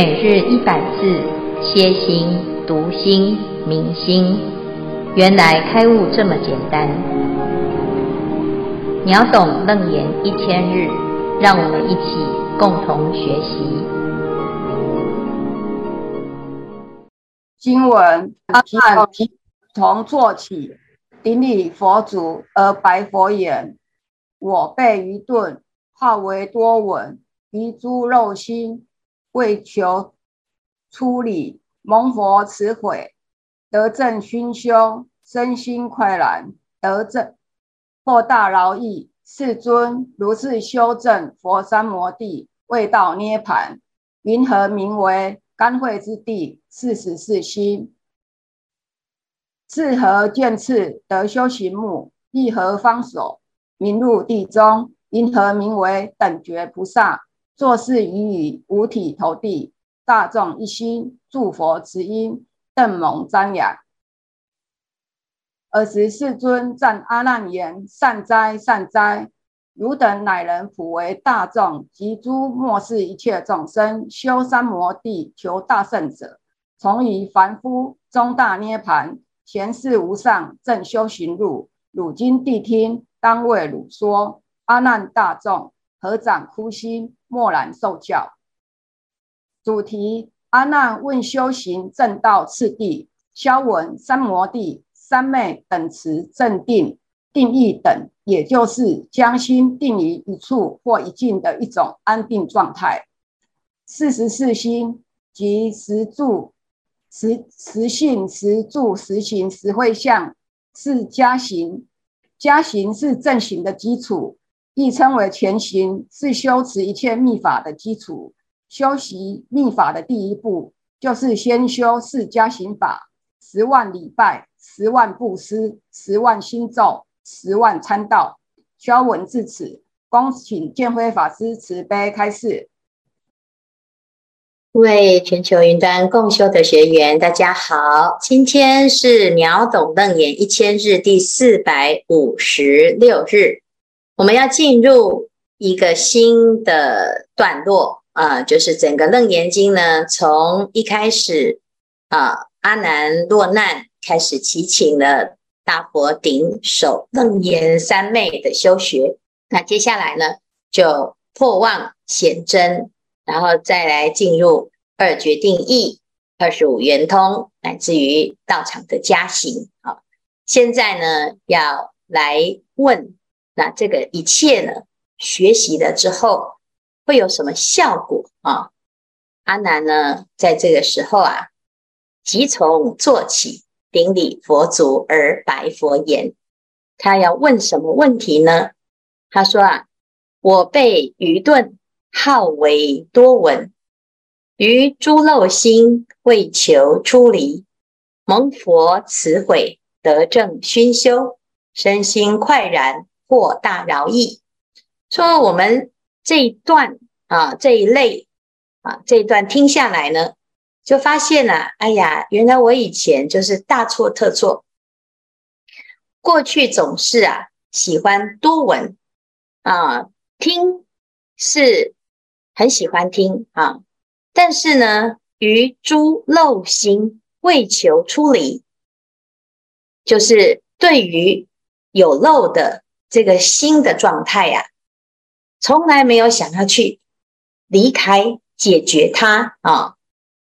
每日一百字，歇心、读心、明心，原来开悟这么简单。秒懂楞严一千日，让我们一起共同学习。经文：阿难从坐起，顶礼佛祖而白佛言：“我辈愚钝，好为多闻，于诸肉心。”为求出离，蒙佛慈悔，得正熏修，身心快然，得正获大饶益。世尊如是修正佛三摩地，未到涅槃，云何名为甘惠之地？四十四心。次何见次得修行目？亦何方所名入地中？云何名为等觉菩萨？作是语语，五体投地，大众一心，诸佛慈音，邓蒙瞻仰。尔时世尊赞阿难言：“善哉，善哉！汝等乃能普为大众及诸末世一切众生修三摩地，求大圣者，从于凡夫终大涅槃，前世无上正修行路。汝今谛听，当为汝说。阿难大众，合掌哭心。”默然受教。主题：阿难问修行正道次第。消文：三摩地、三昧等持正定定义等，也就是将心定于一处或一境的一种安定状态。四十四心即实住、实实性、实住、实行、实会相，是加行。加行是正行的基础。亦称为前行，是修持一切密法的基础。修习密法的第一步，就是先修四加行法：十万礼拜、十万布施、十万心咒、十万参道。消文至此，恭请建辉法师慈悲开示。各位全球云端共修的学员，大家好，今天是秒懂楞严一千日第四百五十六日。我们要进入一个新的段落啊，就是整个《楞严经》呢，从一开始啊，阿难落难开始祈请了大佛顶首楞严三昧的修学，那接下来呢，就破妄显真，然后再来进入二决定义、二十五圆通，乃至于道场的加行。好，现在呢，要来问。那这个一切呢，学习了之后会有什么效果啊？阿难呢，在这个时候啊，即从坐起，顶礼佛足而白佛言：他要问什么问题呢？他说啊，我辈愚钝，好为多闻，于诸漏心，为求出离，蒙佛慈悔，得正熏修，身心快然。获大饶益，说我们这一段啊，这一类啊，这一段听下来呢，就发现了，哎呀，原来我以前就是大错特错。过去总是啊，喜欢多闻啊，听是很喜欢听啊，但是呢，于诸漏心为求出离，就是对于有漏的。这个心的状态呀、啊，从来没有想要去离开、解决它啊？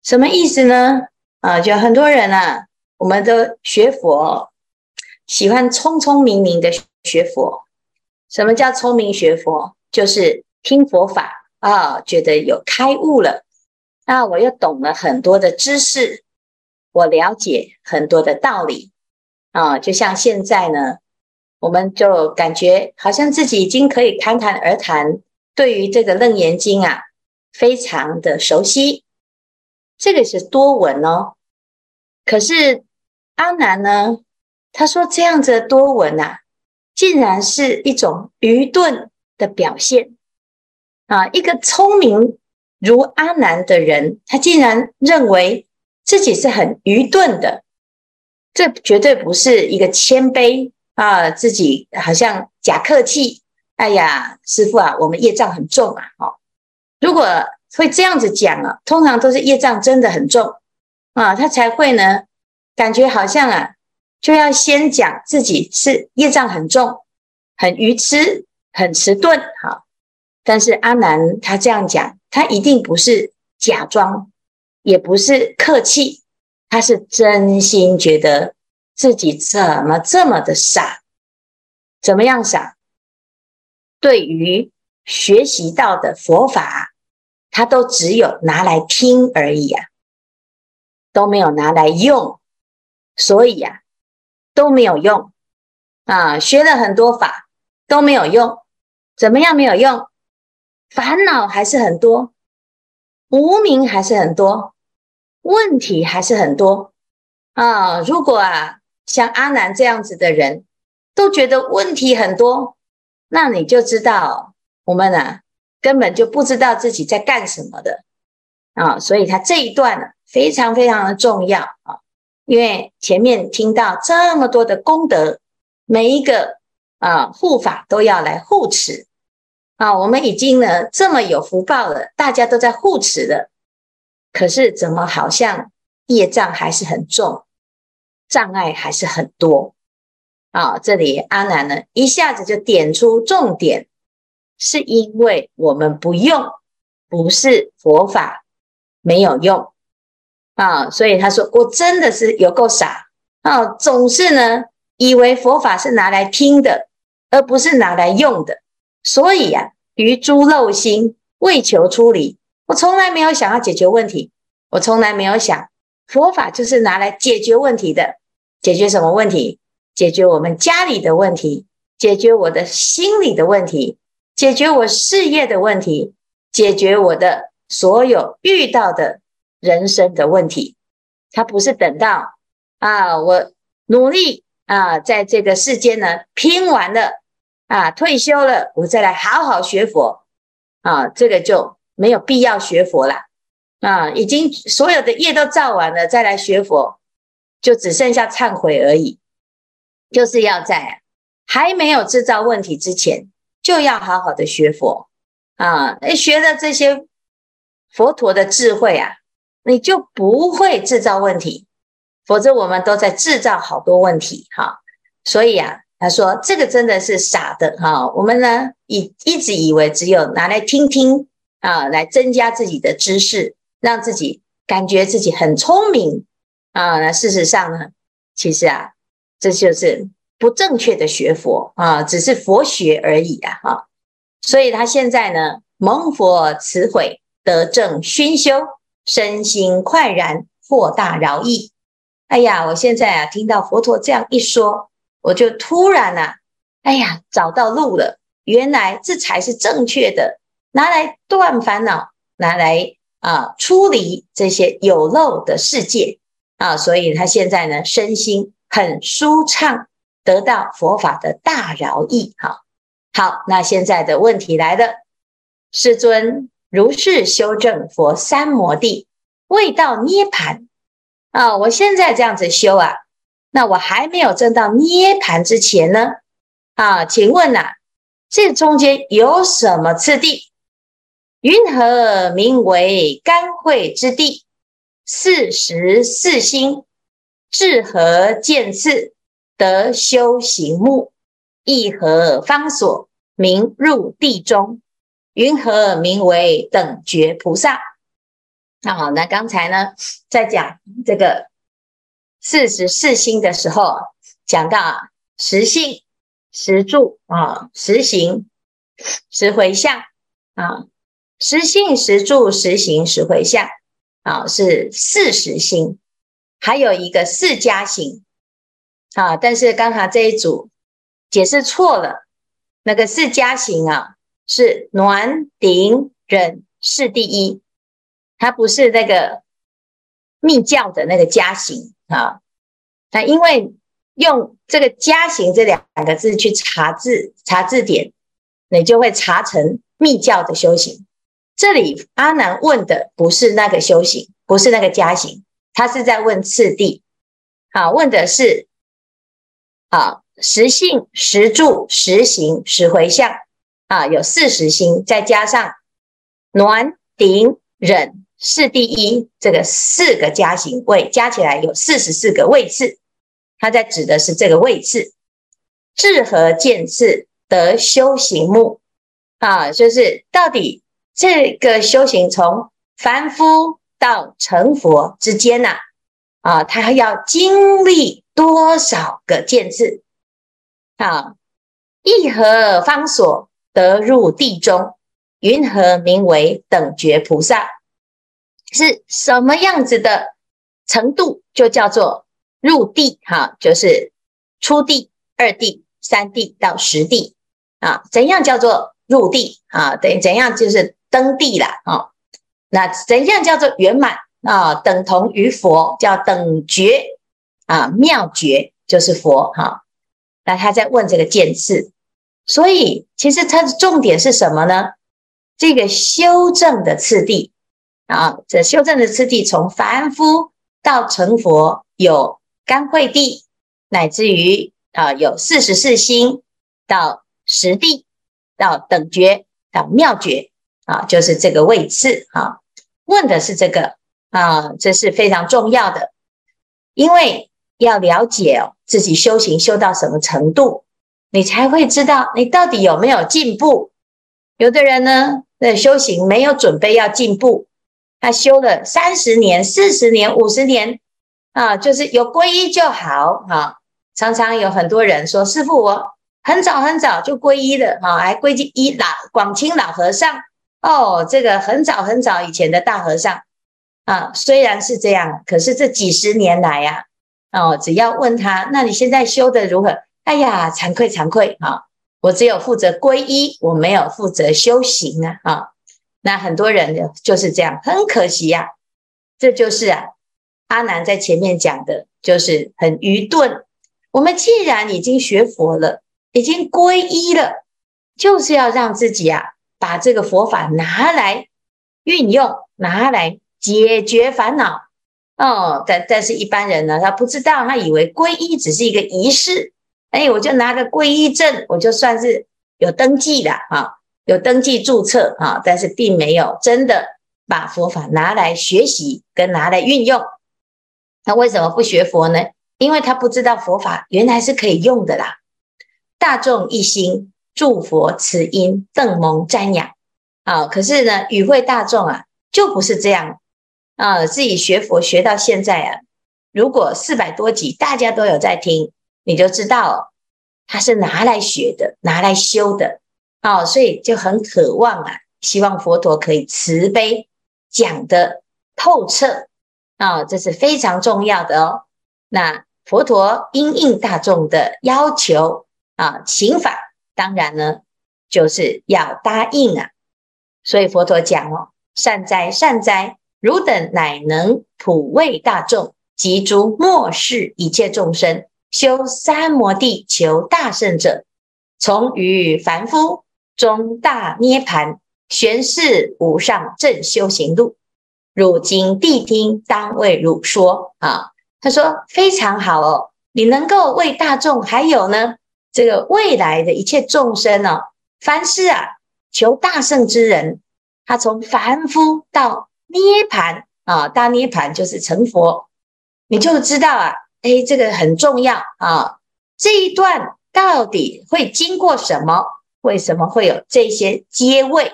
什么意思呢？啊，就很多人啊，我们都学佛，喜欢聪聪明明的学佛。什么叫聪明学佛？就是听佛法啊，觉得有开悟了，那我又懂了很多的知识，我了解很多的道理啊，就像现在呢。我们就感觉好像自己已经可以侃侃而谈，对于这个《楞严经》啊，非常的熟悉。这个是多闻哦。可是阿难呢，他说这样子的多闻啊，竟然是一种愚钝的表现啊！一个聪明如阿难的人，他竟然认为自己是很愚钝的，这绝对不是一个谦卑。啊，自己好像假客气。哎呀，师傅啊，我们业障很重啊。哦，如果会这样子讲啊，通常都是业障真的很重啊，他才会呢，感觉好像啊，就要先讲自己是业障很重，很愚痴，很迟钝。哈，但是阿南他这样讲，他一定不是假装，也不是客气，他是真心觉得自己怎么这么的傻，怎么样傻？对于学习到的佛法，他都只有拿来听而已啊，都没有拿来用，所以呀、啊，都没有用啊，学了很多法都没有用，怎么样没有用？烦恼还是很多，无明还是很多，问题还是很多啊。如果啊，像阿难这样子的人，都觉得问题很多。那你就知道，我们啊根本就不知道自己在干什么的啊，所以他这一段呢非常非常的重要啊，因为前面听到这么多的功德，每一个啊护法都要来护持啊，我们已经呢这么有福报了，大家都在护持了，可是怎么好像业障还是很重，障碍还是很多。啊，这里阿南呢一下子就点出重点，是因为我们不用，不是佛法没有用。啊，所以他说我真的是有够傻。啊，总是呢以为佛法是拿来听的，而不是拿来用的，所以呀、啊，于诸漏心为求出离，我从来没有想要解决问题，我从来没有想佛法就是拿来解决问题的，解决什么问题？解决我们家里的问题，解决我的心理的问题，解决我事业的问题，解决我的所有遇到的人生的问题。他不是等到啊，我努力啊，在这个世间呢拼完了啊，退休了，我再来好好学佛啊，这个就没有必要学佛了啊，已经所有的业都造完了，再来学佛就只剩下忏悔而已。就是要在还没有制造问题之前，就要好好的学佛啊！学了这些佛陀的智慧啊，你就不会制造问题，否则我们都在制造好多问题哈。所以啊，他说这个真的是傻的哈。我们呢，一一直以为只有拿来听听啊，来增加自己的知识，让自己感觉自己很聪明啊。那事实上呢，其实啊。这就是不正确的学佛啊，只是佛学而已啊！哈，所以他现在呢，蒙佛慈悔，得正熏修，身心快然，获大饶益。哎呀，我现在啊，听到佛陀这样一说，我就突然啊，哎呀，找到路了。原来这才是正确的，拿来断烦恼，拿来啊，出离这些有漏的世界啊！所以他现在呢，身心。很舒畅，得到佛法的大饶益。哈，好，那现在的问题来了，世尊，如是修正佛三摩地，未到涅槃啊！我现在这样子修啊，那我还没有证到涅槃之前呢？啊，请问呐、这中间有什么次第？云何名为甘惠之地？四时四心。至和见次得修行目？意何方所名入地中？云何名为等觉菩萨？那好，那刚才呢，在讲这个四时四心的时候，讲到啊，实性、实住啊，实行、实回向啊，实性实住、实行、实回向啊，是四时心。还有一个四加行啊，但是刚才这一组解释错了。那个四加行啊，是暖顶忍是第一，它不是那个密教的那个加行啊。那因为用这个加行这两个字去查字查字典，你就会查成密教的修行。这里阿难问的不是那个修行，不是那个加行。他是在问次第，啊，问的是，啊，十信、十住、十行、十回向，啊，有四十心，再加上暖顶忍是第一，这个四个加行位加起来有四十四个位次，他在指的是这个位次。智和见次得修行目啊，就是到底这个修行从凡夫到成佛之间呐啊，啊，他要经历多少个见次啊？一何方所得入地中？云何名为等觉菩萨？是什么样子的程度，就叫做入地哈，就是初地、二地、三地到十地啊。怎样叫做入地啊？等于怎样就是登地了啊？那怎样叫做圆满啊？等同于佛，叫等觉啊，妙觉就是佛哈。那他在问这个见次，所以其实它的重点是什么呢？这个修正的次第啊，这修正的次第从凡夫到成佛有干慧地，乃至于啊有四十四心到十地到等觉到妙觉啊，就是这个位置啊。问的是这个啊，这是非常重要的，因为要了解哦自己修行修到什么程度，你才会知道你到底有没有进步。有的人呢，那修行没有准备要进步，他修了三十年、四十年、五十年啊，就是有皈依就好啊。常常有很多人说：“师傅，我很早很早就皈依了啊，还皈依老广清老和尚哦，这个很早很早以前的大和尚啊。”虽然是这样，可是这几十年来呀，哦，只要问他，那你现在修得如何？哎呀，惭愧惭愧啊！我只有负责皈依，我没有负责修行啊！啊，那很多人就是这样，很可惜呀、啊。这就是啊，阿南在前面讲的，就是很愚钝。我们既然已经学佛了，已经皈依了，就是要让自己啊，把这个佛法拿来运用，拿来解决烦恼。哦，但但是一般人呢，他不知道，他以为皈依只是一个仪式。哎，我就拿个皈依证，我就算是有登记的啊，有登记注册啊，但是并没有真的把佛法拿来学习跟拿来运用。那为什么不学佛呢？因为他不知道佛法原来是可以用的啦。大众一心祝佛慈音，邓蒙瞻仰啊。可是呢，与会大众啊，就不是这样啊。自己学佛学到现在啊，如果四百多集大家都有在听。你就知道，他是拿来学的，拿来修的，哦，所以就很渴望啊，希望佛陀可以慈悲讲得透彻，啊，这是非常重要的哦。那佛陀因应大众的要求啊，行法当然呢，就是要答应啊。所以佛陀讲哦，善哉善哉，汝等乃能普为大众及诸末世一切众生。修三摩地求大圣者，从于凡夫中大涅盘，玄示无上正修行路。汝今谛听，当为汝说啊。他说非常好哦，你能够为大众，还有呢，这个未来的一切众生呢、哦，凡是啊求大圣之人，他从凡夫到涅槃啊，大涅槃就是成佛，你就知道啊。哎，这个很重要啊！这一段到底会经过什么？为什么会有这些阶位？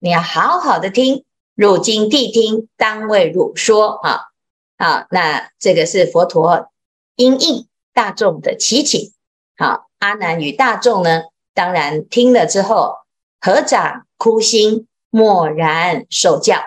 你要好好的听。汝今谛听，当为汝说啊！啊，那这个是佛陀因应大众的祈请。好，阿难与大众呢，当然听了之后，合掌哭心，默然受教。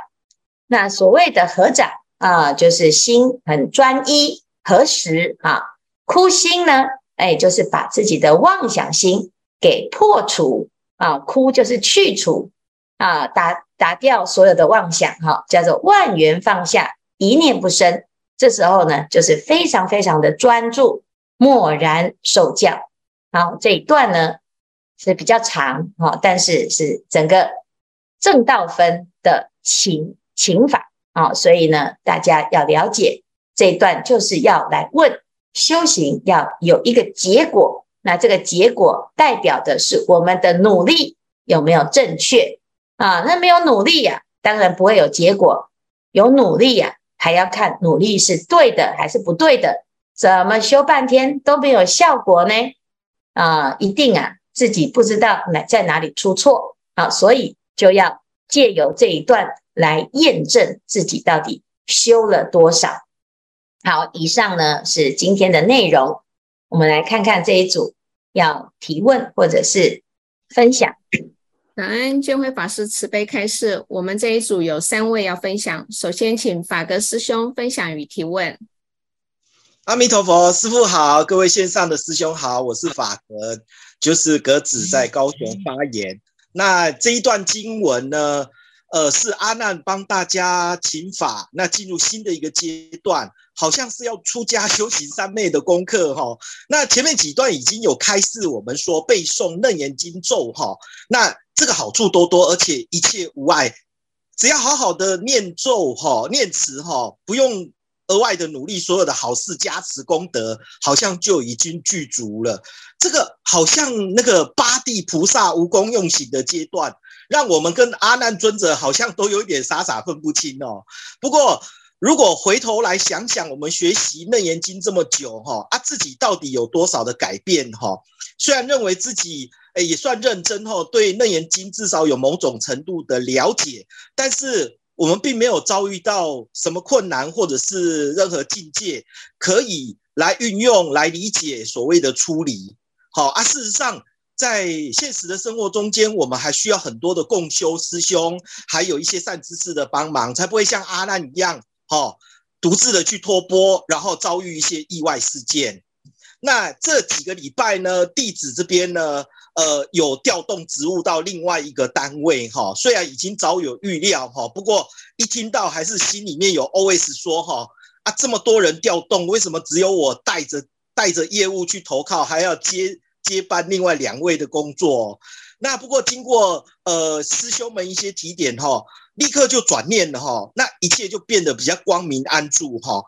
那所谓的合掌啊，就是心很专一。合十啊？哭心呢？哎，就是把自己的妄想心给破除啊！哭就是去除啊，打打掉所有的妄想，哈、叫做万缘放下，一念不生。这时候呢，就是非常非常的专注，默然受教。好，这一段呢是比较长，哈、但是是整个正道分的情情法啊，所以呢，大家要了解。这一段就是要来问修行要有一个结果，那这个结果代表的是我们的努力有没有正确啊？那没有努力呀、当然不会有结果。有努力呀、还要看努力是对的还是不对的。怎么修半天都没有效果呢？啊、一定啊，自己不知道哪在哪里出错啊，所以就要借由这一段来验证自己到底修了多少。好，以上呢是今天的内容，我们来看看这一组要提问或者是分享。感恩见辉法师慈悲开示，我们这一组有三位要分享，首先请法格师兄分享与提问。阿弥陀佛，师父好，各位线上的师兄好，我是法格，就是格子在高雄发言。那这一段经文呢，呃，是阿难帮大家请法，那进入新的一个阶段，好像是要出家修行三昧的功课哈。那前面几段已经有开示我们说背诵楞严经咒哈，那这个好处多多，而且一切无碍，只要好好的念咒哈，念词哈，不用。额外的努力，所有的好事加持功德，好像就已经具足了。这个好像那个八地菩萨无功用行的阶段，让我们跟阿难尊者好像都有点傻傻分不清哦。不过，如果回头来想想，我们学习楞严经这么久哈，啊，自己到底有多少的改变哈？虽然认为自己诶也算认真哈，对楞严经至少有某种程度的了解，但是。我们并没有遭遇到什么困难，或者是任何境界可以来运用、来理解所谓的出离。好啊，事实上，在现实的生活中间，我们还需要很多的共修师兄，还有一些善知识的帮忙，才不会像阿难一样，哈，独自的去托钵，然后遭遇一些意外事件。那这几个礼拜呢，弟子这边呢，呃，有调动职务到另外一个单位哈，虽然已经早有预料哈，不过一听到还是心里面有 OS 说哈，啊，这么多人调动，为什么只有我带着带着业务去投靠，还要接接班另外两位的工作？那不过经过呃师兄们一些提点哈，立刻就转念了哈，那一切就变得比较光明安住哈。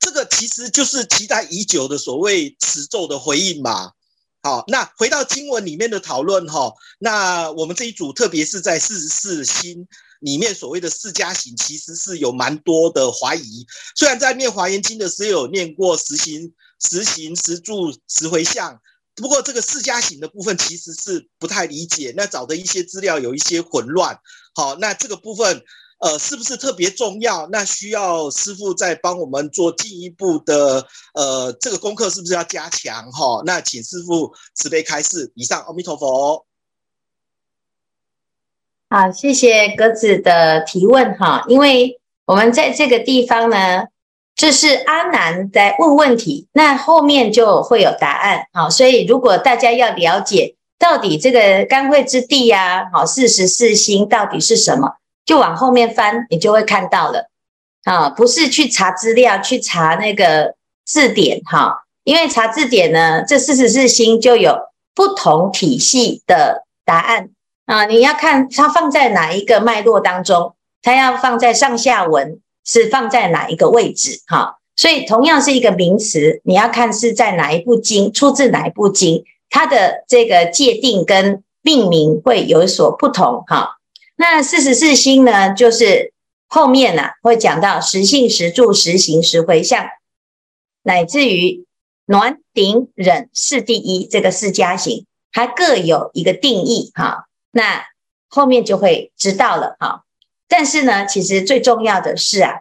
这个其实就是期待已久的所谓持咒的回应嘛。好，那回到经文里面的讨论哈，那我们这一组特别是在四十四心里面所谓的四加行，其实是有蛮多的怀疑。虽然在念华严经的时候有念过十行、十行、十住、十回向，不过这个四加行的部分其实是不太理解，那找的一些资料有一些混乱。好，那这个部分。呃，是不是特别重要？那需要师傅再帮我们做进一步的呃，这个功课是不是要加强哈？那请师傅慈悲开示。以上，阿弥陀佛。好，谢谢格子的提问哈。因为我们在这个地方呢，这是阿难在问问题，那后面就会有答案。好，所以如果大家要了解到底这个甘惠之地呀，好，四十四心到底是什么？就往后面翻，你就会看到了啊！不是去查资料，去查那个字典哈，因为查字典呢，这四十四心就有不同体系的答案啊。你要看它放在哪一个脉络当中，它要放在上下文是放在哪一个位置哈。所以同样是一个名词，你要看是在哪一部经，出自哪一部经，它的这个界定跟命名会有所不同哈。那四十四心呢，就是后面呢、啊、会讲到十信、十住、十行、十回向，乃至于暖顶忍四第一这个四加行，还各有一个定义哈。那后面就会知道了哈。但是呢，其实最重要的是啊，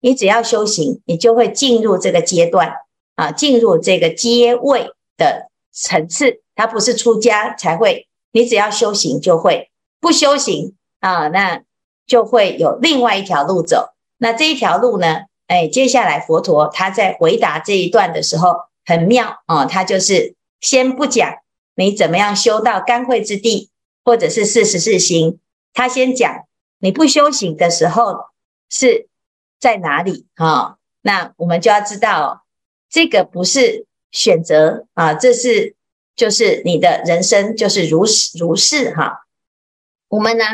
你只要修行，你就会进入这个阶段啊，进入这个阶位的层次。它不是出家才会，你只要修行就会，不修行。啊，那就会有另外一条路走。那这一条路呢？哎，接下来佛陀他在回答这一段的时候很妙啊，他就是先不讲你怎么样修到甘惠之地，或者是四十四心，他先讲你不修行的时候是在哪里啊？那我们就要知道，这个不是选择啊，这是就是你的人生就是如是如是哈。我们呢？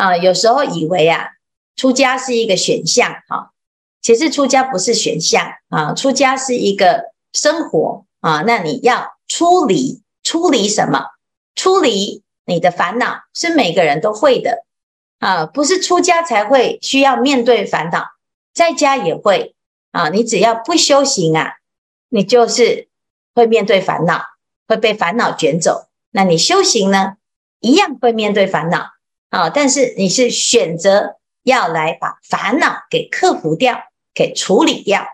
啊，有时候以为啊，出家是一个选项哈，其实出家不是选项啊，出家是一个生活啊。那你要出离，出离什么？出离你的烦恼是每个人都会的，啊，不是出家才会需要面对烦恼，在家也会啊。你只要不修行啊，你就是会面对烦恼，会被烦恼卷走。那你修行呢，一样会面对烦恼啊。但是你是选择要来把烦恼给克服掉，给处理掉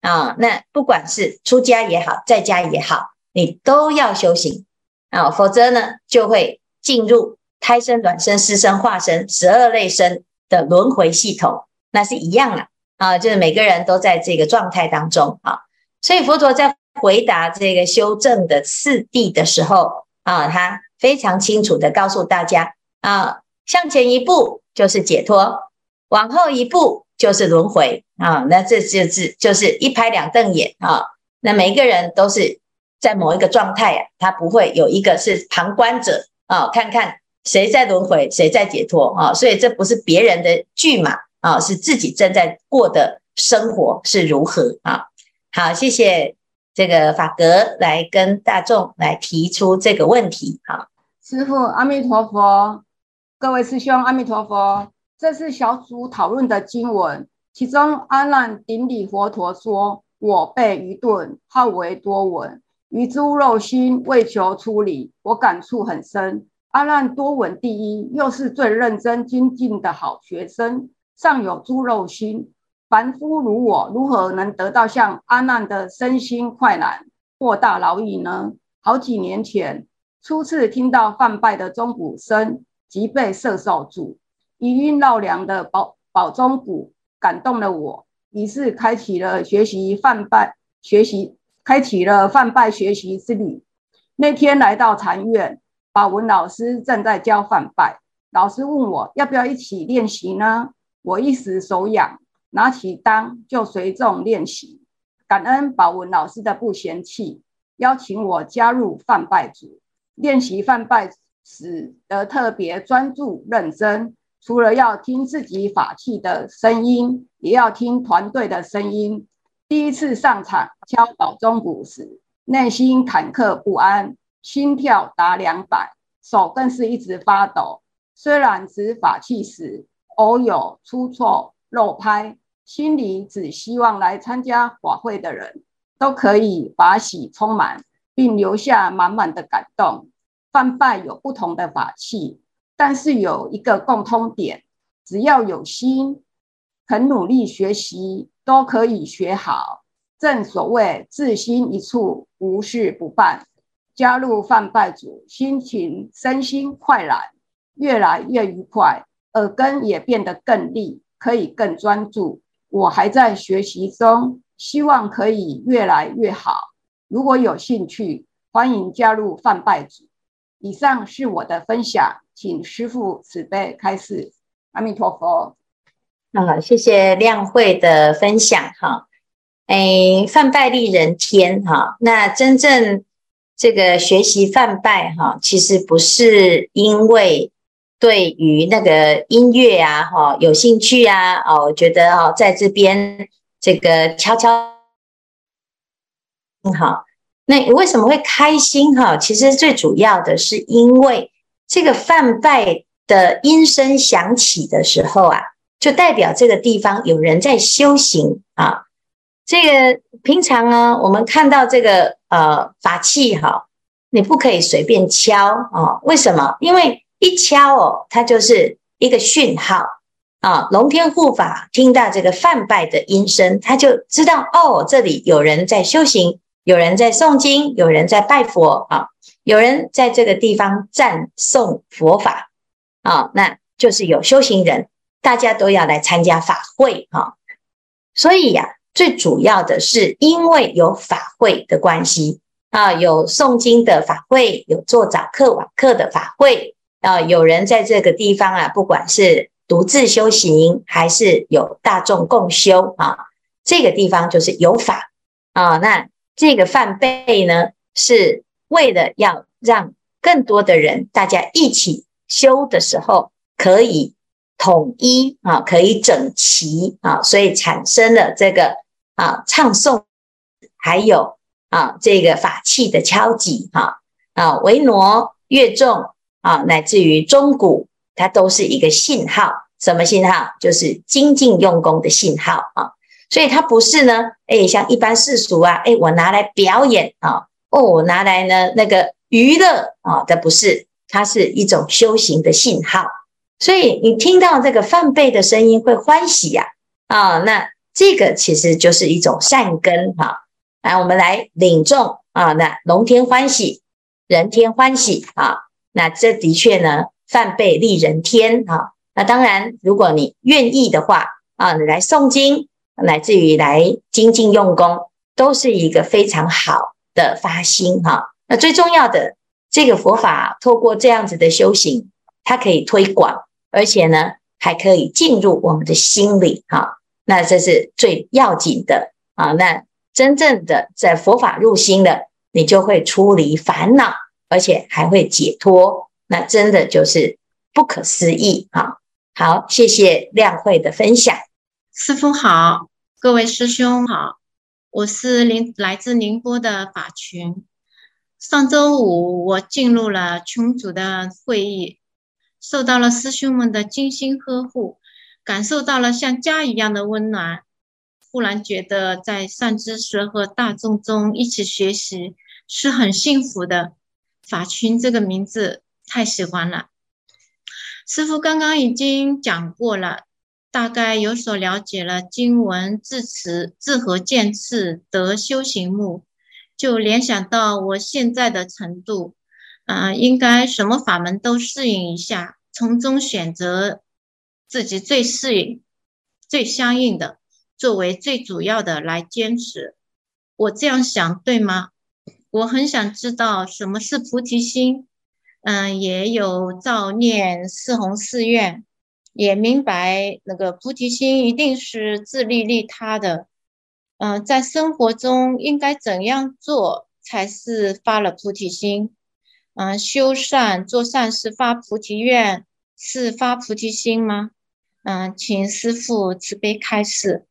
啊。那不管是出家也好，在家也好，你都要修行啊，否则呢，就会进入。胎生、卵生、湿生、化生，十二类生的轮回系统，那是一样啊，啊，就是每个人都在这个状态当中啊。所以佛陀在回答这个修正的次第的时候啊，他非常清楚地告诉大家啊，向前一步就是解脱，往后一步就是轮回啊。那这就是就是一拍两瞪眼啊。那每一个人都是在某一个状态啊，他不会有一个是旁观者啊，看看。谁在轮回，谁在解脱啊？所以这不是别人的剧码啊，是自己正在过的生活是如何啊？好，谢谢这个法格来跟大众来提出这个问题。好，师父阿弥陀佛，各位师兄阿弥陀佛。这是小组讨论的经文，其中阿难顶礼佛陀说：“我辈愚钝，好为多闻，于诸肉心为求出离。”我感触很深。阿难多闻第一，又是最认真精进的好学生，尚有诸肉心。凡夫如我，如何能得到像阿难的身心快懒、豁大饶益呢？好几年前，初次听到梵拜的钟鼓声，即被摄受住，余音绕梁的宝宝钟鼓感动了我，于是开启了学习梵呗学习，开启了梵呗学习之旅。那天来到禅院。宝文老师正在教梵呗，老师问我要不要一起练习呢？我一时手痒，拿起当就随众练习。感恩宝文老师的不嫌弃，邀请我加入梵呗组。练习梵呗使得特别专注认真，除了要听自己法器的声音，也要听团队的声音。第一次上场敲宝钟鼓时，内心忐忑不安。心跳达两百，手更是一直发抖。虽然执法器时偶有出错漏拍，心里只希望来参加法会的人都可以法喜充满，并留下满满的感动。梵呗有不同的法器，但是有一个共通点：只要有心，肯努力学习，都可以学好。正所谓自心一处，无事不办。加入泛拜组，心情身心快懒，越来越愉快，耳根也变得更利，可以更专注。我还在学习中，希望可以越来越好。如果有兴趣，欢迎加入泛拜组。以上是我的分享，请师父慈悲开示。阿弥陀佛。好，谢谢亮慧的分享。哈，哎，梵呗利人天。哈，那真正。这个学习梵呗哈，其实不是因为对于那个音乐啊哈有兴趣啊哦，我觉得哦在这边这个悄悄好，那你为什么会开心哈？其实最主要的是因为这个梵呗的音声响起的时候啊，就代表这个地方有人在修行啊。这个平常呢，我们看到这个呃法器哈，你不可以随便敲啊。为什么？因为一敲哦，它就是一个讯号啊。龙天护法听到这个梵呗的音声，他就知道哦，这里有人在修行，有人在诵经，有人在拜佛啊，有人在这个地方赞颂佛法啊，那就是有修行人，大家都要来参加法会啊。所以呀。最主要的是，因为有法会的关系啊，有诵经的法会，有做早课晚课的法会啊，有人在这个地方啊，不管是独自修行，还是有大众共修啊，这个地方就是有法啊。那这个梵呗呢，是为了要让更多的人大家一起修的时候，可以统一啊，可以整齐啊，所以产生了这个。啊，唱诵，还有啊，这个法器的敲击，哈啊，维那乐众啊，乃至于钟鼓它都是一个信号。什么信号？就是精进用功的信号啊。所以它不是呢，哎，像一般世俗啊，哎，我拿来表演啊，哦，我拿来呢那个娱乐啊，这不是，它是一种修行的信号。所以你听到这个梵呗的声音会欢喜呀，啊，那这个其实就是一种善根哈。来，我们来领众啊，那龙天欢喜，人天欢喜啊，那这的确呢，梵呗利人天啊。那当然，如果你愿意的话啊，你来诵经。乃至于来精进用功，都是一个非常好的发心哈。那最重要的，这个佛法透过这样子的修行，它可以推广，而且呢，还可以进入我们的心里哈。那这是最要紧的啊。那真正的在佛法入心了，你就会出离烦恼，而且还会解脱。那真的就是不可思议哈。好，谢谢亮慧的分享。师父好，各位师兄好，我是宁来自宁波的法群。上周五我进入了群组的会议，受到了师兄们的精心呵护，感受到了像家一样的温暖。忽然觉得在善知识和大众中一起学习是很幸福的。法群这个名字太喜欢了。师傅刚刚已经讲过了。大概有所了解了经文字词字和见次得修行目，就联想到我现在的程度，啊、应该什么法门都适应一下，从中选择自己最适应、最相应的，作为最主要的来坚持。我这样想对吗？我很想知道什么是菩提心，嗯、也有造念四弘誓愿。也明白那个菩提心一定是自利利他的，嗯、在生活中应该怎样做才是发了菩提心？嗯、修善做善事发菩提愿是发菩提心吗？嗯、请师父慈悲开示。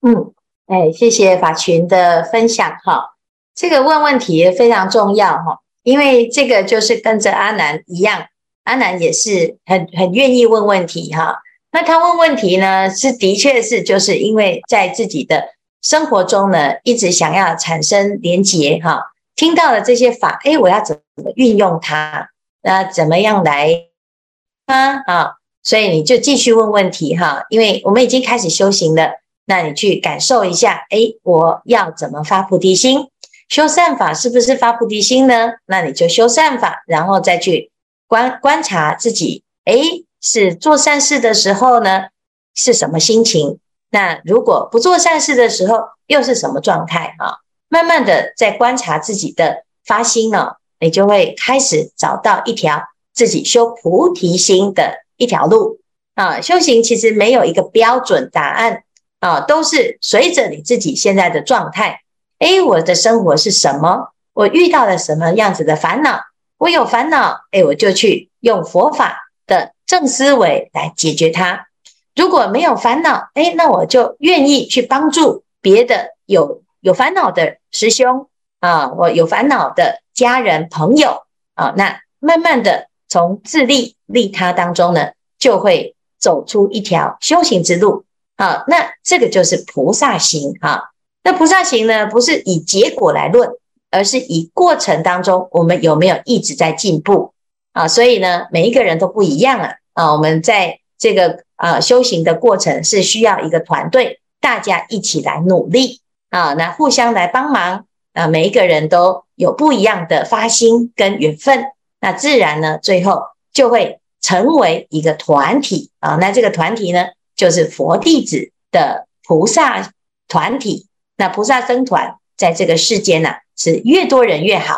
嗯，哎，谢谢法群的分享哈，这个问问题非常重要哈，因为这个就是跟着阿南一样。阿南也是很很愿意问问题哈，那他问问题呢，是的确是就是因为在自己的生活中呢，一直想要产生连结哈，听到了这些法，诶，我要怎么运用它？那怎么样来啊？啊，所以你就继续问问题哈，因为我们已经开始修行了，那你去感受一下，诶，我要怎么发菩提心？修善法是不是发菩提心呢？那你就修善法，然后再去。观观察自己，诶，是做善事的时候呢，是什么心情？那如果不做善事的时候，又是什么状态啊？慢慢的在观察自己的发心呢，你就会开始找到一条自己修菩提心的一条路啊。修行其实没有一个标准答案啊，都是随着你自己现在的状态。诶，我的生活是什么？我遇到了什么样子的烦恼？我有烦恼，哎，我就去用佛法的正思维来解决它。如果没有烦恼，哎，那我就愿意去帮助别的有有烦恼的师兄啊，我有烦恼的家人朋友啊，那慢慢的从自利利他当中呢，就会走出一条修行之路啊。那这个就是菩萨行啊。那菩萨行呢，不是以结果来论。而是以过程当中，我们有没有一直在进步啊？所以呢，每一个人都不一样啊。啊，我们在这个啊修行的过程是需要一个团队，大家一起来努力啊，那互相来帮忙啊。每一个人都有不一样的发心跟缘分，那自然呢，最后就会成为一个团体啊。那这个团体呢，就是佛弟子的菩萨团体。那菩萨僧团在这个世间呢，是越多人越好，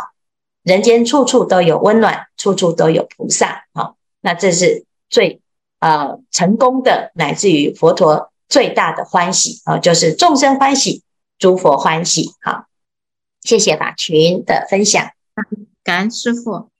人间处处都有温暖，处处都有菩萨。好，那这是最呃成功的，乃至于佛陀最大的欢喜啊，就是众生欢喜，诸佛欢喜。好，谢谢法群的分享，感恩师父。